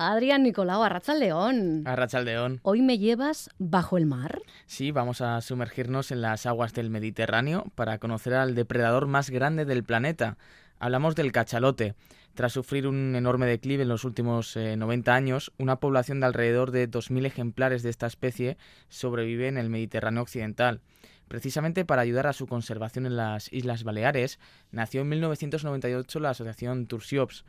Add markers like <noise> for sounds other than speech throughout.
Adrián Nicolau, Arrachaldeón. Arrachaldeón. Hoy me llevas bajo el mar. Sí, vamos a sumergirnos en las aguas del Mediterráneo para conocer al depredador más grande del planeta. Hablamos del cachalote. Tras sufrir un enorme declive en los últimos 90 eh, años, una población de alrededor de 2.000 ejemplares de esta especie sobrevive en el Mediterráneo occidental. Precisamente para ayudar a su conservación en las Islas Baleares, nació en 1998 la asociación Tursiops,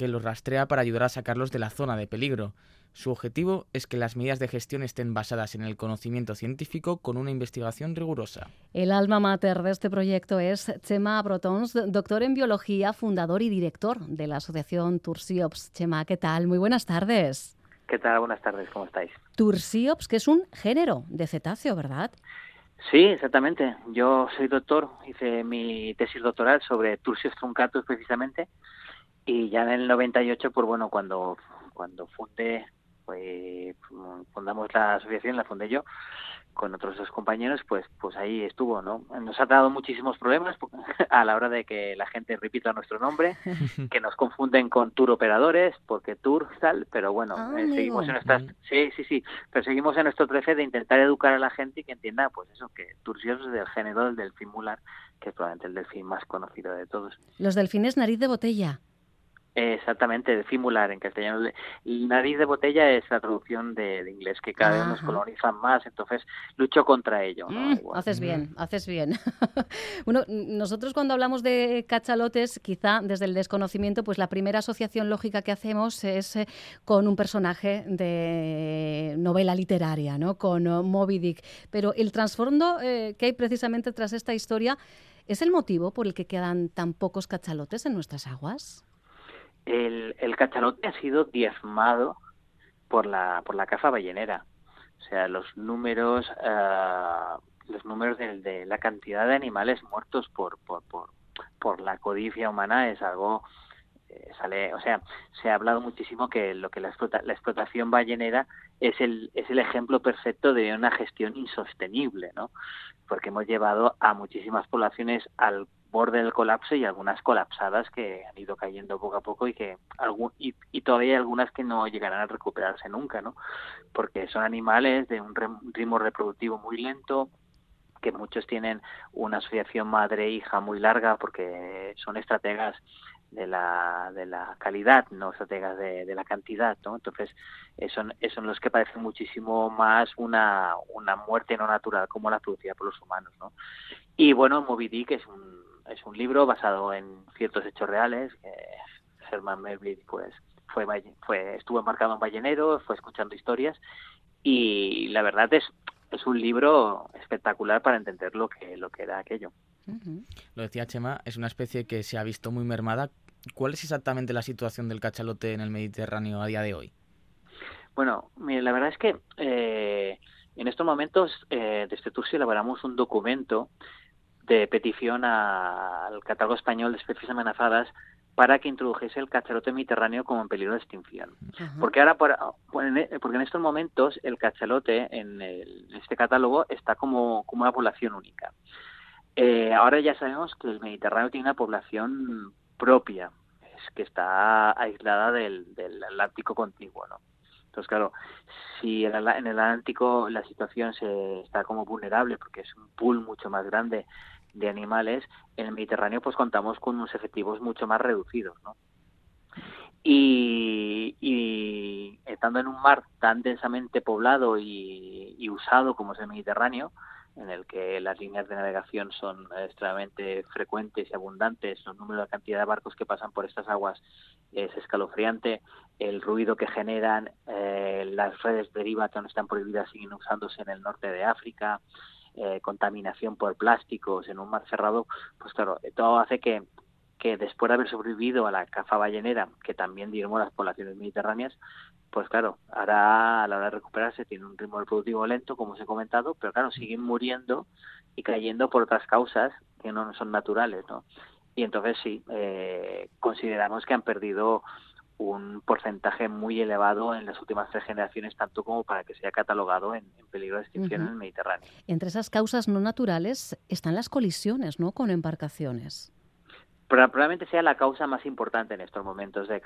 que los rastrea para ayudar a sacarlos de la zona de peligro. Su objetivo es que las medidas de gestión estén basadas en el conocimiento científico con una investigación rigurosa. El alma mater de este proyecto es Chema Brotons, doctor en biología, fundador y director de la asociación Tursiops. Chema, ¿qué tal? Muy buenas tardes. ¿Qué tal? Buenas tardes, ¿cómo estáis? Tursiops, que es un género de cetáceo, ¿verdad? Sí, exactamente. Yo soy doctor, hice mi tesis doctoral sobre Tursiops truncatus precisamente y ya en el 98, pues bueno, cuando, cuando fundé, pues fundamos la asociación, la fundé yo, con otros dos compañeros, pues pues ahí estuvo, ¿no? Nos ha dado muchísimos problemas <laughs> a la hora de que la gente repita nuestro nombre, <laughs> que nos confunden con tour operadores, porque tour tal, pero bueno, Ah, eh, seguimos en nuestras sí, sí, sí, pero seguimos en nuestro 13 de intentar educar a la gente y que entienda pues eso que Tursios es del género del delfín mular, que es probablemente el delfín más conocido de todos. Los delfines nariz de botella. Exactamente, de fimular en castellano. Y nariz de botella es la traducción de, de inglés, que cada vez nos colonizan más, entonces lucho contra ello. ¿no? Mm, haces bien, haces bien. <laughs> bueno, nosotros cuando hablamos de cachalotes, quizá desde el desconocimiento, pues la primera asociación lógica que hacemos es eh, con un personaje de novela literaria, ¿no? Con eh, Moby Dick. Pero el trasfondo eh, que hay precisamente tras esta historia es el motivo por el que quedan tan pocos cachalotes en nuestras aguas. El, el cachalote ha sido diezmado por la, por la caza ballenera. O sea, los números, ah, los números de, de la cantidad de animales muertos por, por, por, por la codicia humana es algo eh, sale, o sea, se ha hablado muchísimo que lo que la, explota- la explotación ballenera es el, es el ejemplo perfecto de una gestión insostenible, ¿no? Porque hemos llevado a muchísimas poblaciones al borde del colapso y algunas colapsadas que han ido cayendo poco a poco y que algún, y, y todavía algunas que no llegarán a recuperarse nunca, ¿no? Porque son animales de un ritmo reproductivo muy lento, que muchos tienen una asociación madre-hija muy larga porque son estrategas de la, de la calidad, no estrategas de, la cantidad, ¿no? Entonces, son, son los que parecen muchísimo más una, una muerte no natural como la producida por los humanos, ¿no? Y bueno, Moby Dick es un, es un libro basado en ciertos hechos reales. que Herman Melville, pues, fue, fue, estuvo embarcado en ballenero, fue escuchando historias y la verdad es, es un libro espectacular para entender lo que, lo que era aquello. Lo decía Chema, es una especie que se ha visto muy mermada. ¿Cuál es exactamente la situación del cachalote en el Mediterráneo a día de hoy? Bueno, mire, la verdad es que eh, en estos momentos eh, desde Tursi elaboramos un documento de petición a- al catálogo español de especies amenazadas para que introdujese el cachalote mediterráneo como en peligro de extinción. Ajá. Porque ahora, por- en- porque en estos momentos el cachalote en, el- en este catálogo está como, como una población única. Eh, ahora ya sabemos que el Mediterráneo tiene una población propia, es que está aislada del, del Atlántico contiguo, ¿no? Entonces, claro, si en el, en el Atlántico la situación se está como vulnerable porque es un pool mucho más grande de animales, en el Mediterráneo pues contamos con unos efectivos mucho más reducidos, ¿no? Y, estando en un mar tan densamente poblado y, usado como es el Mediterráneo, en el que las líneas de navegación son extremadamente frecuentes y abundantes, los números, la cantidad de barcos que pasan por estas aguas es escalofriante, el ruido que generan, eh, las redes deriva que no están prohibidas siguen usándose en el norte de África, eh, contaminación por plásticos en un mar cerrado, pues claro, todo hace que, que después de haber sobrevivido a la caza ballenera, que también diezmó las poblaciones mediterráneas, pues claro, ahora a la hora de recuperarse tiene un ritmo reproductivo lento, como os he comentado, pero claro, siguen muriendo y cayendo por otras causas que no son naturales, ¿no? Y entonces sí, eh, consideramos que han perdido un porcentaje muy elevado en las últimas tres generaciones, tanto como para que sea catalogado en, en peligro de extinción en el Mediterráneo. Entre esas causas no naturales están las colisiones, ¿no? Con embarcaciones. probablemente sea la causa más importante en estos momentos de,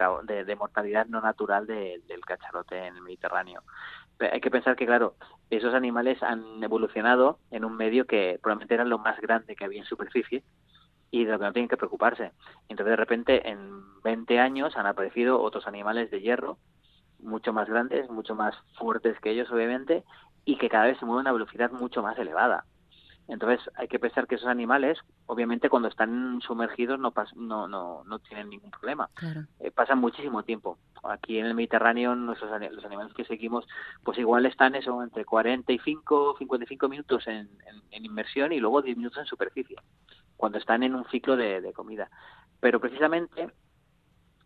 de, mortalidad no natural del cachalote en el Mediterráneo. hay que pensar que, claro, esos animales han evolucionado en un medio que probablemente era lo más grande que había en superficie y de lo que no tienen que preocuparse. Entonces, de repente, en 20 años han aparecido otros animales de hierro, mucho más grandes, mucho más fuertes que ellos, obviamente, y que cada vez se mueven a una velocidad mucho más elevada. Entonces hay que pensar que esos animales, obviamente cuando están sumergidos no no, no, no tienen ningún problema. Eh, pasan muchísimo tiempo. Aquí en el Mediterráneo nuestros, los animales que seguimos pues igual están eso entre 45 55 minutos en, en, inmersión y luego 10 minutos en superficie, cuando están en un ciclo de, comida. Pero precisamente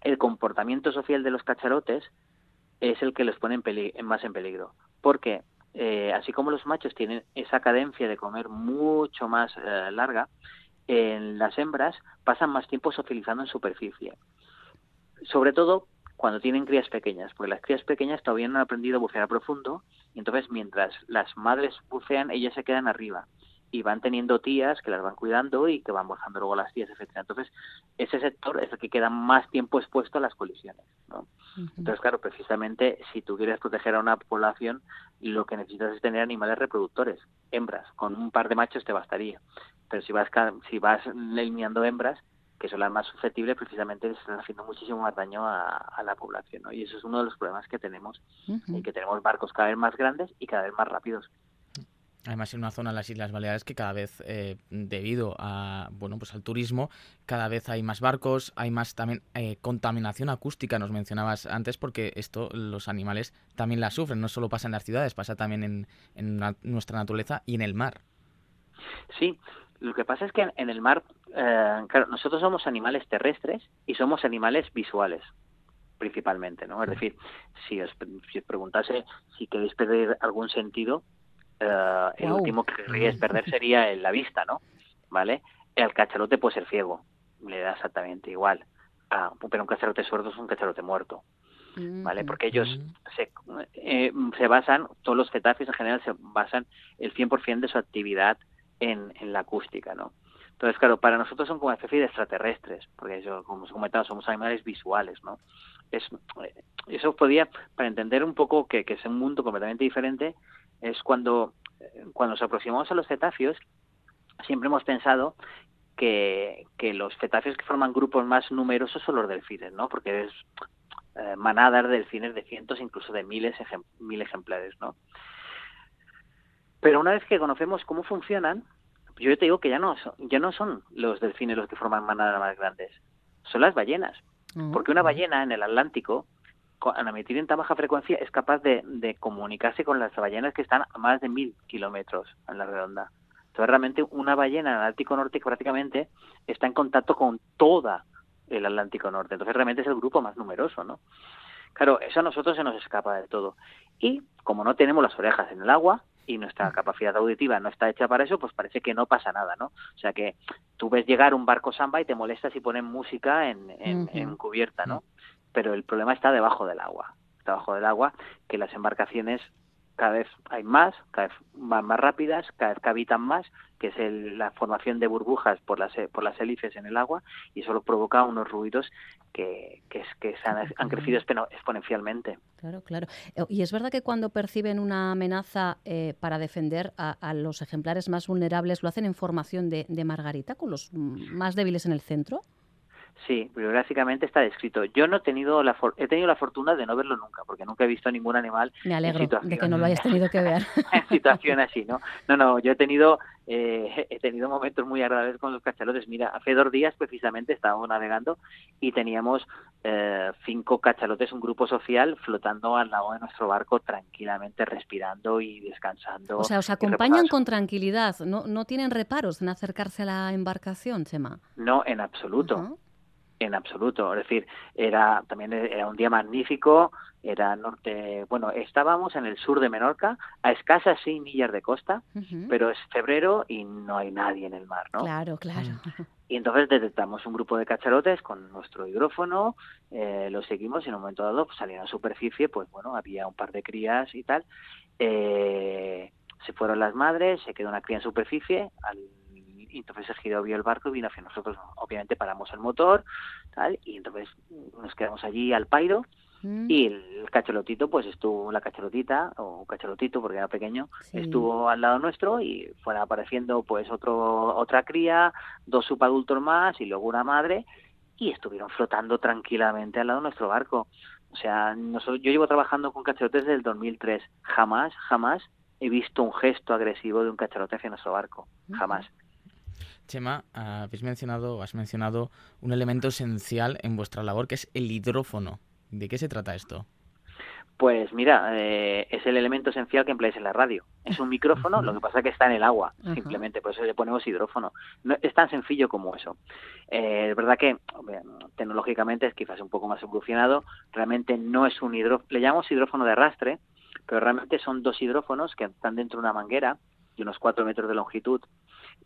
el comportamiento social de los cacharotes es el que los pone en más en peligro. Porque eh, así como los machos tienen esa cadencia de comer mucho más eh, larga, en las hembras pasan más tiempo socializando en superficie. Sobre todo cuando tienen crías pequeñas, porque las crías pequeñas todavía no han aprendido a bucear a profundo, y entonces mientras las madres bucean, ellas se quedan arriba y van teniendo tías que las van cuidando y que van bajando luego las tías, etcétera. Entonces, ese sector es el que queda más tiempo expuesto a las colisiones, ¿no? Entonces, claro, precisamente si tú quieres proteger a una población, lo que necesitas es tener animales reproductores, hembras, con un par de machos te bastaría. Pero si vas si vas eliminando hembras, que son las más susceptibles, precisamente están haciendo muchísimo más daño a, la población, ¿no? Y eso es uno de los problemas que tenemos, y que tenemos barcos cada vez más grandes y cada vez más rápidos. Además, en una zona de las Islas Baleares que cada vez, eh, debido a, bueno, pues al turismo, cada vez hay más barcos, hay más también eh, contaminación acústica, nos mencionabas antes, porque esto los animales también la sufren. No solo pasa en las ciudades, pasa también en, en nuestra naturaleza y en el mar. Sí, lo que pasa es que en el mar, eh, claro, nosotros somos animales terrestres y somos animales visuales principalmente, ¿no? Es decir, si os, si os preguntase si queréis perder algún sentido, eh, el último que querrías perder sería la vista, ¿no? ¿Vale? El cachalote puede ser ciego, le da exactamente igual. Ah, pero un cachalote sordo es un cachalote muerto. ¿Vale? Porque ellos se, eh, se basan, todos los cetáceos en general se basan el 100% de su actividad en, en la acústica, ¿no? Entonces, claro, para nosotros son como especie de extraterrestres, porque eso, como os he comentado, somos animales visuales, ¿no? Es, eh, eso podía, para entender un poco que, que es un mundo completamente diferente, es cuando, cuando nos aproximamos a los cetáceos, siempre hemos pensado que, que los cetáceos que forman grupos más numerosos son los delfines, ¿no? Porque es eh, manadas de delfines de cientos, incluso de miles mil ejemplares, ¿no? Pero una vez que conocemos cómo funcionan, yo te digo que ya no, son, ya no son los delfines los que forman manadas más grandes, son las ballenas. Mm. Porque una ballena en el Atlántico al emitir en tan baja frecuencia es capaz de, comunicarse con las ballenas que están a más de mil kilómetros en la redonda. Entonces realmente una ballena en el Atlántico Norte prácticamente está en contacto con toda el Atlántico Norte. Entonces realmente es el grupo más numeroso, ¿no? Claro, eso a nosotros se nos escapa de todo. Y como no tenemos las orejas en el agua y nuestra capacidad auditiva no está hecha para eso, pues parece que no pasa nada, ¿no? O sea que tú ves llegar un barco samba y te molestas si ponen música en, en cubierta, ¿no? Pero el problema está debajo del agua. Está debajo del agua que las embarcaciones cada vez hay más, cada vez van más rápidas, cada vez cavitan más, que es la formación de burbujas por las, por las hélices en el agua, y eso provoca unos ruidos que, que, que han, crecido exponencialmente. Claro, claro. Eh, y es verdad que cuando perciben una amenaza eh, para defender a, los ejemplares más vulnerables, lo hacen en formación de, de margarita, con los más débiles en el centro. Sí, bibliográficamente está descrito. Yo no he tenido la he tenido la fortuna de no verlo nunca, porque nunca he visto ningún animal. Me alegro de que no lo hayas <laughs> tenido que ver. <laughs> en situación así, ¿no? No, no, yo he tenido eh, <laughs> he tenido momentos muy agradables con los cachalotes. Mira, hace dos días precisamente estábamos navegando y teníamos eh, cinco cachalotes, un grupo social flotando al lado de nuestro barco tranquilamente respirando y descansando. O sea, os acompañan con tranquilidad, no, no tienen reparos en acercarse a la embarcación, Chema. No, en absoluto en absoluto. Es decir, era también era un día magnífico, era norte, bueno, estábamos en el sur de Menorca, a escasas seis millas de costa, pero es febrero y no hay nadie en el mar, ¿no? Claro, claro. Y entonces detectamos un grupo de cacharotes con nuestro hidrófono, eh, lo seguimos y en un momento dado pues, salieron a superficie, pues bueno, había un par de crías y tal. Eh, se fueron las madres, se quedó una cría en superficie, al y entonces se giró vio el barco y vino hacia nosotros. Obviamente paramos el motor, tal, y entonces nos quedamos allí al pairo mm. y el cachalotito, pues estuvo, la cachalotita, o cachalotito porque era pequeño, estuvo al lado nuestro y fuera apareciendo pues otro, otra cría, dos subadultos más y luego una madre y estuvieron flotando tranquilamente al lado de nuestro barco. O sea, nosotros, yo llevo trabajando con cachalotes desde el 2003. Jamás, jamás he visto un gesto agresivo de un cachalote hacia nuestro barco. Jamás. Chema, habéis mencionado, has mencionado un elemento esencial en vuestra labor que es el hidrófono. ¿De qué se trata esto? Pues mira, eh, es el elemento esencial que empleáis en la radio. Es un micrófono, lo que pasa es que está en el agua, simplemente, por eso le ponemos hidrófono. No, es tan sencillo como eso. Eh, es verdad que tecnológicamente es quizás un poco más evolucionado, realmente no es un hidrófono, le llamamos hidrófono de arrastre, pero realmente son dos hidrófonos que están dentro de una manguera de unos 4 metros de longitud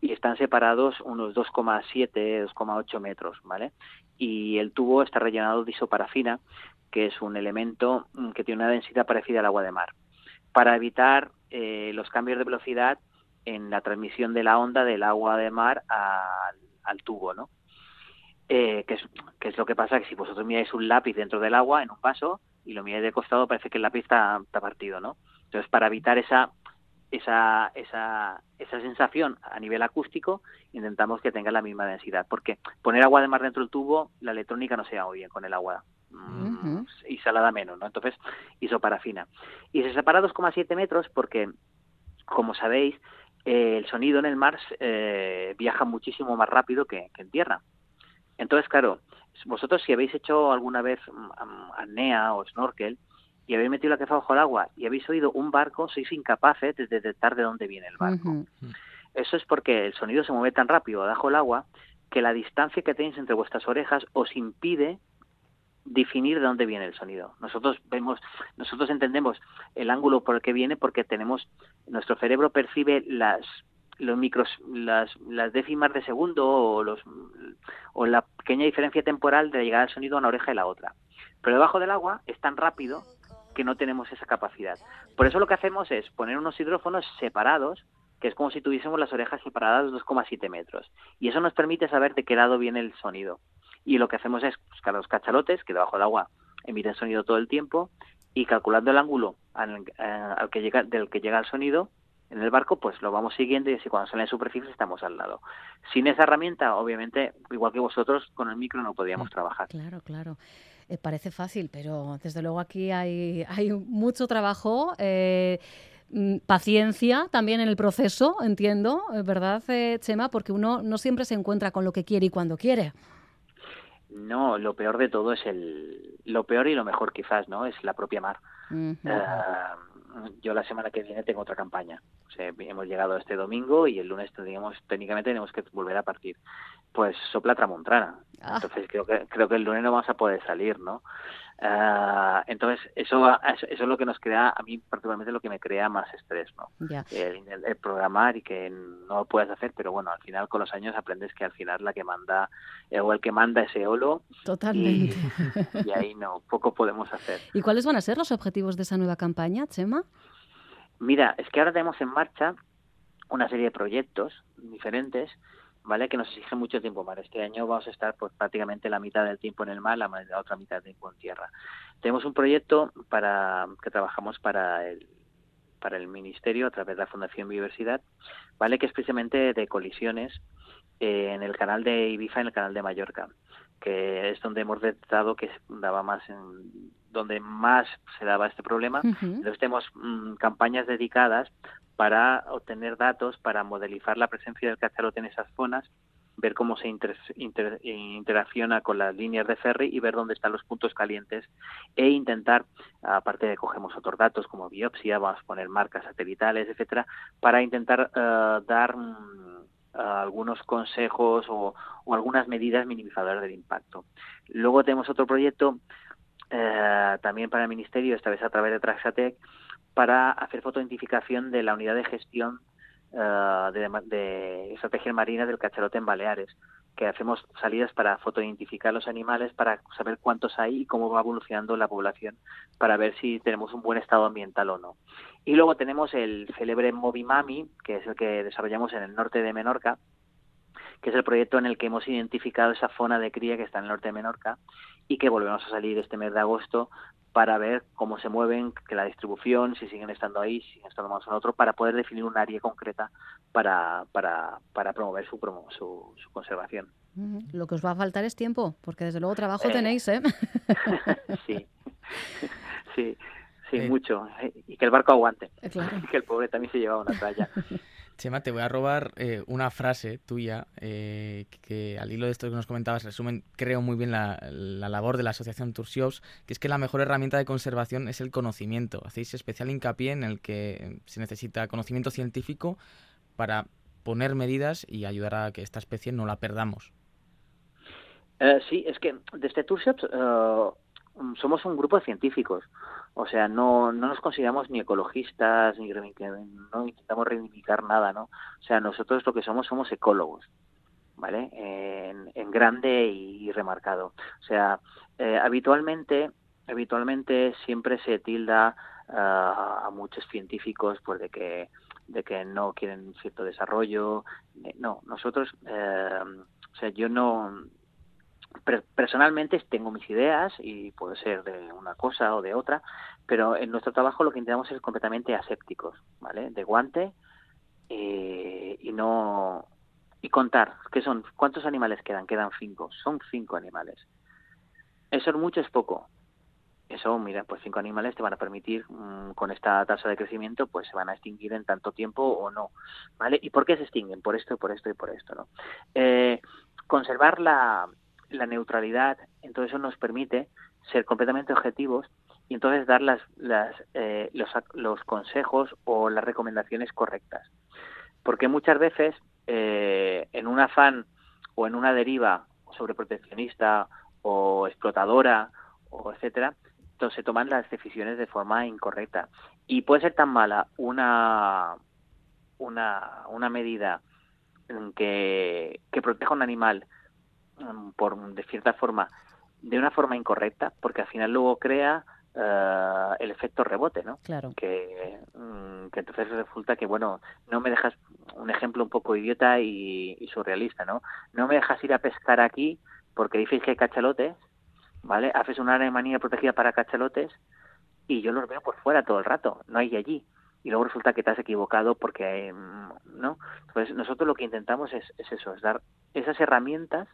y están separados unos 2,7, 2,8 metros, ¿vale? Y el tubo está rellenado de isoparafina, que es un elemento mm, que tiene una densidad parecida al agua de mar, para evitar eh, los cambios de velocidad en la transmisión de la onda del agua de mar al, tubo, ¿no? Eh, que, es, lo que pasa que si vosotros miráis un lápiz dentro del agua en un vaso y lo miráis de costado parece que el lápiz está, está partido, ¿no? Entonces para evitar esa esa, esa, esa sensación a nivel acústico, intentamos que tenga la misma densidad. Porque poner agua de mar dentro del tubo, la electrónica no se va muy bien con el agua Mm, y salada menos, ¿no? Entonces, isoparafina. Y se separa 2,7 metros porque, como sabéis, eh, el sonido en el mar eh, viaja muchísimo más rápido que, en tierra. Entonces, claro, vosotros si habéis hecho alguna vez mm, apnea o snorkel y habéis metido la cabeza bajo el agua y habéis oído un barco, sois incapaces de detectar de dónde viene el barco. Eso es porque el sonido se mueve tan rápido bajo el agua que la distancia que tenéis entre vuestras orejas os impide definir de dónde viene el sonido. Nosotros vemos, nosotros entendemos el ángulo por el que viene porque tenemos nuestro cerebro percibe las los micros las, las décimas de segundo o los o la pequeña diferencia temporal de llegar al sonido a una oreja y la otra. Pero debajo del agua es tan rápido que no tenemos esa capacidad. Por eso lo que hacemos es poner unos hidrófonos separados, que es como si tuviésemos las orejas separadas 2,7 metros. Y eso nos permite saber de qué lado viene el sonido y lo que hacemos es buscar los cachalotes que debajo del agua emiten sonido todo el tiempo y calculando el ángulo al, eh, que llega, del que llega el sonido en el barco, pues lo vamos siguiendo y así cuando sale en superficie estamos al lado. Sin esa herramienta, obviamente, igual que vosotros, con el micro no podíamos trabajar. Claro, claro. Eh, parece fácil, pero desde luego aquí hay, hay mucho trabajo. Eh, mm, paciencia también en el proceso, entiendo, ¿verdad, Chema? Porque uno no siempre se encuentra con lo que quiere y cuando quiere. No, lo peor de todo es el... Lo peor y lo mejor quizás, ¿no? Es la propia mar. Eh, yo la semana que viene tengo otra campaña. O sea, hemos llegado este domingo y el lunes tendríamos, técnicamente tenemos que volver a partir. Pues sopla tramontrana. Ah. Entonces creo que, creo que el lunes no vamos a poder salir, ¿no? Ah, entonces, eso, eso, es lo que nos crea, a mí particularmente lo que me crea más estrés, ¿no? El, programar y que no lo puedes hacer, pero bueno, al final con los años aprendes que al final la que manda, eh, o el que manda es Eolo. Totalmente. Y, ahí no, poco podemos hacer. ¿Y cuáles van a ser los objetivos de esa nueva campaña, Chema? Mira, es que ahora tenemos en marcha una serie de proyectos diferentes ¿vale? Que nos exige mucho tiempo mar. Este año vamos a estar pues, prácticamente la mitad del tiempo en el mar, la, otra mitad del tiempo en tierra. Tenemos un proyecto para que trabajamos para el para el ministerio a través de la Fundación Biodiversidad, ¿vale? Que es precisamente de colisiones eh, en el canal de Ibiza y en el canal de Mallorca, que es donde hemos detectado que daba más en, donde más se daba este problema. Entonces tenemos mm, campañas dedicadas para obtener datos, para modelizar la presencia del cachalote en esas zonas, ver cómo se interacciona con las líneas de ferry y ver dónde están los puntos calientes e intentar, aparte de cogemos otros datos como biopsia, vamos a poner marcas satelitales, etcétera, para intentar eh, dar mm, algunos consejos o, algunas medidas minimizadoras del impacto. Luego tenemos otro proyecto eh, también para el Ministerio, esta vez a través de Traxatec, para hacer fotoidentificación de la unidad de gestión uh, de, de, estrategias marinas del cachalote en Baleares, que hacemos salidas para fotoidentificar los animales, para saber cuántos hay y cómo va evolucionando la población, para ver si tenemos un buen estado ambiental o no. Y luego tenemos el célebre Movimami, que es el que desarrollamos en el norte de Menorca, que es el proyecto en el que hemos identificado esa zona de cría que está en el norte de Menorca y que volvemos a salir este mes de agosto para ver cómo se mueven, que la distribución, si siguen estando ahí, si siguen estando más en otro, para poder definir un área concreta para, para, para promover su, su, su, conservación. Lo que os va a faltar es tiempo, porque desde luego trabajo eh, tenéis, ¿eh? <laughs> <laughs> sí, sí, sí, eh. mucho. Y que el barco aguante. <laughs> que el pobre también se lleva una talla. Chema, te voy a robar eh, una frase tuya eh, que al hilo de esto que nos comentabas resumen, creo muy bien la, labor de la Asociación Tursiops, que es que la mejor herramienta de conservación es el conocimiento. Hacéis especial hincapié en el que se necesita conocimiento científico para poner medidas y ayudar a que esta especie no la perdamos. Eh, sí, es que desde Tursiops somos un grupo de científicos. O sea, no, no nos consideramos ni ecologistas, ni no intentamos reivindicar nada, ¿no? O sea, nosotros lo que somos somos ecólogos, ¿vale? En, grande y, remarcado. O sea, eh, habitualmente, habitualmente siempre se tilda ah, a muchos científicos pues de que de que no quieren cierto desarrollo. Eh, no, nosotros, eh, o sea, yo no personalmente tengo mis ideas y puede ser de una cosa o de otra, pero en nuestro trabajo lo que intentamos es completamente asépticos, ¿vale? De guante eh, y no y contar qué son cuántos animales quedan, quedan cinco, son cinco animales. Eso es mucho, es poco. Eso, mira, pues cinco animales te van a permitir, mm, con esta tasa de crecimiento, pues se van a extinguir en tanto tiempo o no, ¿vale? ¿Y por qué se extinguen? Por esto, por esto y por esto, ¿no? Eh, conservar la, la neutralidad, entonces eso nos permite ser completamente objetivos y entonces dar las, las, eh, los, los, consejos o las recomendaciones correctas. Porque muchas veces eh, en un afán o en una deriva sobreproteccionista o explotadora o etcétera, entonces se toman las decisiones de forma incorrecta. Y puede ser tan mala una, una, una medida que, que proteja un animal por de cierta forma de una forma incorrecta porque al final luego crea eh, el efecto rebote no claro. Que, mm, que entonces resulta que bueno no me dejas un ejemplo un poco idiota y, surrealista no no me dejas ir a pescar aquí porque dices que hay cachalotes vale haces una área manía protegida para cachalotes y yo los veo por fuera todo el rato no hay allí. Y luego resulta que te has equivocado porque mm, no entonces nosotros lo que intentamos es, es eso es dar esas herramientas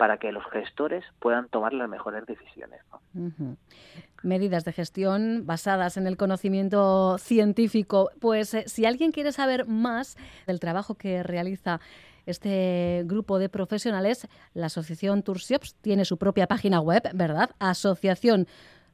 para que los gestores puedan tomar las mejores decisiones. Medidas de gestión basadas en el conocimiento científico. Pues eh, si alguien quiere saber más del trabajo que realiza este grupo de profesionales, la Asociación Tursiops tiene su propia página web, ¿verdad? Asociación.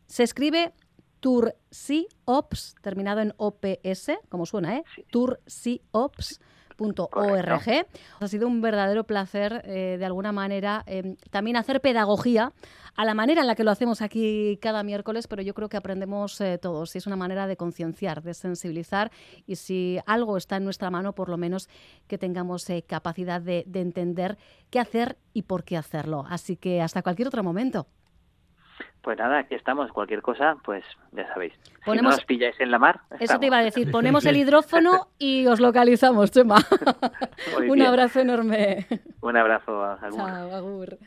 Se escribe Tursiops, terminado en OPS, como suena, ¿eh? Tursiops .org. Ha sido un verdadero placer, eh, de alguna manera, eh, también hacer pedagogía a la manera en la que lo hacemos aquí cada miércoles, pero yo creo que aprendemos eh, todos y es una manera de concienciar, de sensibilizar y si algo está en nuestra mano, por lo menos que tengamos capacidad de, de entender qué hacer y por qué hacerlo. Así que hasta cualquier otro momento. Pues nada, aquí estamos. Cualquier cosa, pues ya sabéis. Ponemos... Si no os pilláis en la mar. Eso te iba a decir. Ponemos el hidrófono y os localizamos, Chema. <laughs> Un abrazo enorme. Un abrazo. Agur. Chao, agur.